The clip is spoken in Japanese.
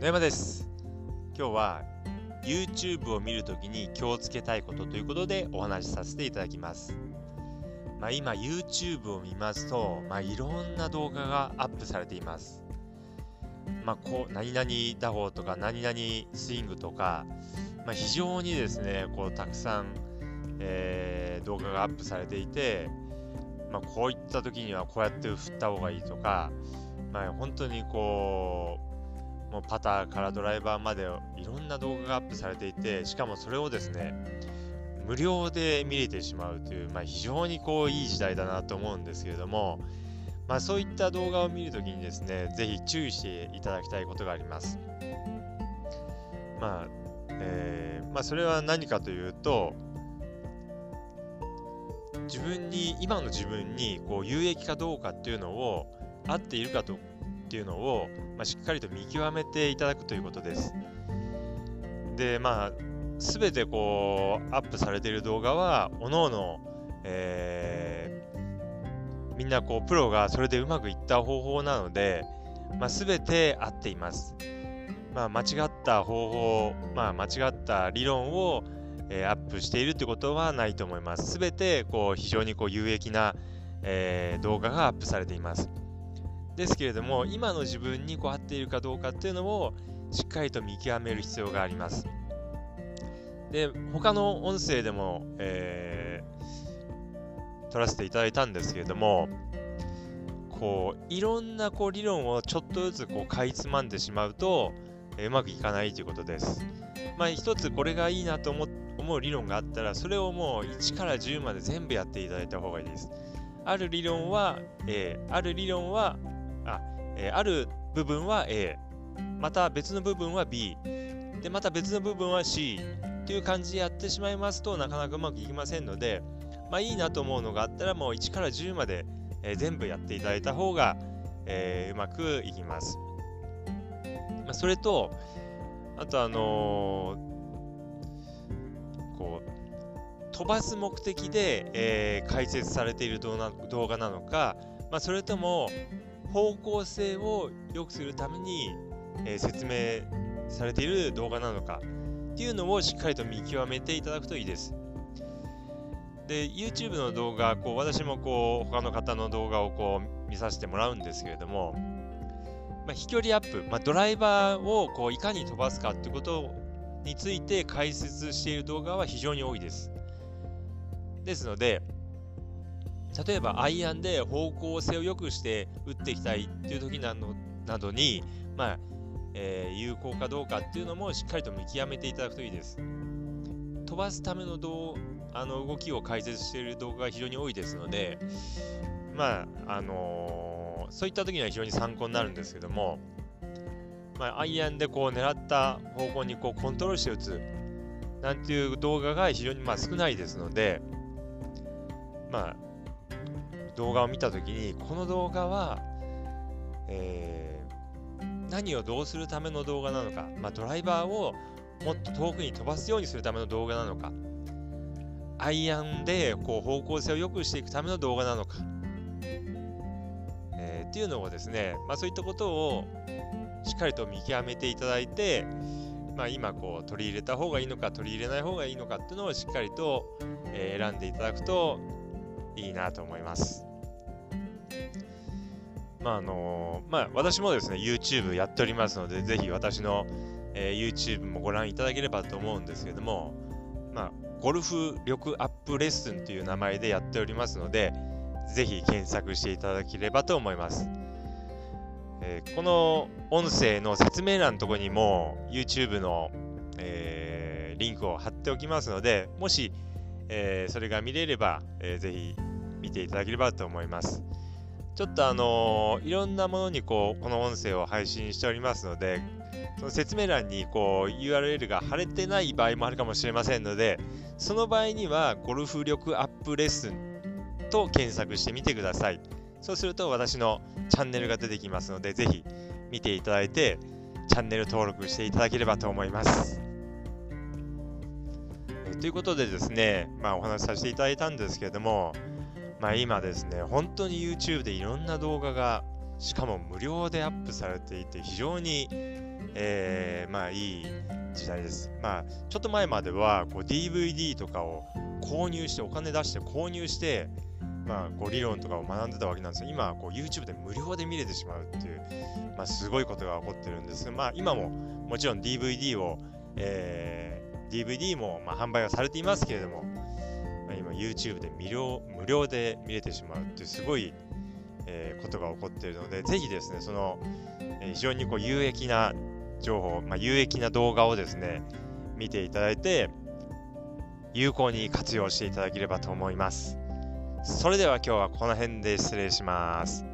野山です。今日は YouTube を見るときに気をつけたいことということでお話しさせていただきます。まあ、今 YouTube を見ますと、まあ、いろんな動画がアップされています。まあ、こう何々打法とか何々スイングとか、まあ、非常にですねこうたくさん、えー、動画がアップされていて、まあ、こういった時にはこうやって振った方がいいとか、まあ、本当にこうもうパターからドライバーまでいろんな動画がアップされていてしかもそれをですね無料で見れてしまうという、まあ、非常にこういい時代だなと思うんですけれども、まあ、そういった動画を見るときにですね、ぜひ注意していただきたいことがあります。まあ、えー、まあ、それは何かというと、自分に、今の自分にこう有益かどうかっていうのを、合っているかとっていうのを、まあ、しっかりと見極めていただくということです。で、まあ、すべてこう、アップされている動画は、おのおの、えー、みんなこう、プロがそれでうまくいった方法なので、まあ、全て合っています。まあ、間違った方法、まあ、間違った理論を、えー、アップしているということはないと思います。すべてこう非常にこう有益な、えー、動画がアップされています。ですけれども、今の自分にこう合っているかどうかっていうのをしっかりと見極める必要があります。で、他の音声でも、えー、撮らせていただいたんですけれども、こう、いろんなこう理論をちょっとずつこうかいつまんでしまうと、え、うまくいかないということです。まあ、一つこれがいいなと思う理論があったら、それをもう1から10まで全部やっていただいた方がいいです。ある理論は A、ある理論は、あ、えー、ある部分は A、また別の部分は B、で、また別の部分は C という感じでやってしまいますとなかなかうまくいきませんので、まあいいなと思うのがあったらもう1から10まで、えー、全部やっていただいた方が、えー、うまくいきます。まあ、それと、あとあのー、こう、飛ばす目的で、えー、解説されている動画なのか、まあ、それとも方向性を良くするために、えー、説明されている動画なのかっていうのをしっかりと見極めていただくといいです。で、YouTube の動画、こう私もこう他の方の動画をこう見させてもらうんですけれども、まあ、飛距離アップ、まあ、ドライバーをこういかに飛ばすかってことについて解説している動画は非常に多いです。ですので、例えばアイアンで方向性を良くして打っていきたいっていう時なのなどに、まあえー、有効かどうかっていうのもしっかりと見極めていただくといいです。飛ばすための動あの動きを解説している動画が非常に多いですので、まあ、あのー、そういった時には非常に参考になるんですけども、まあ、アイアンでこう狙った方向にこうコントロールして打つなんていう動画が非常にまあ少ないですので、まあ、動画を見たときに、この動画は、えー、何をどうするための動画なのか、まあ、ドライバーをもっと遠くに飛ばすようにするための動画なのか、アイアンでこう方向性を良くしていくための動画なのか、えー、っていうのをですね、まあ、そういったことをしっかりと見極めていただいて、まあ、今こう取り入れた方がいいのか取り入れない方がいいのかっていうのをしっかりと、選んでいただくといいなと思います。まああのまあ、私もですね、YouTube やっておりますので、ぜひ私の、えー、YouTube もご覧いただければと思うんですけども、まあ、ゴルフ力アップレッスンという名前でやっておりますので、ぜひ検索していただければと思います。えー、この音声の説明欄のところにも YouTube の、えー、リンクを貼っておきますので、もし、えー、それが見れれば、えー、ぜひ見ていただければと思います。ちょっとあのー、いろんなものにこう、この音声を配信しておりますので、その説明欄にこう URL が貼れてない場合もあるかもしれませんので、その場合にはゴルフ力アップレッスンと検索してみてください。そうすると私のチャンネルが出てきますので、ぜひ見ていただいて、チャンネル登録していただければと思います。ということでですね、まあお話しさせていただいたんですけれども、まあ、今ですね、本当に YouTube でいろんな動画が、しかも無料でアップされていて、非常に、えー、まあいい時代です。まあちょっと前まではこう DVD とかを購入してお金出して購入してまあ、こう理論とかを学んでたわけなんですよ。今こう YouTube で無料で見れてしまうっていう、まあ、すごいことが起こってるんですがまあ、今ももちろん DVD を、えー、DVD もまあ販売はされていますけれども、今 YouTube で無料無料で見れてしまうってすごい、えー、ことが起こっているので、ぜひですね、その、えー、非常にこう有益な情報、まあ、有益な動画をですね、見ていただいて、有効に活用していただければと思います。それでは今日はこの辺で失礼します。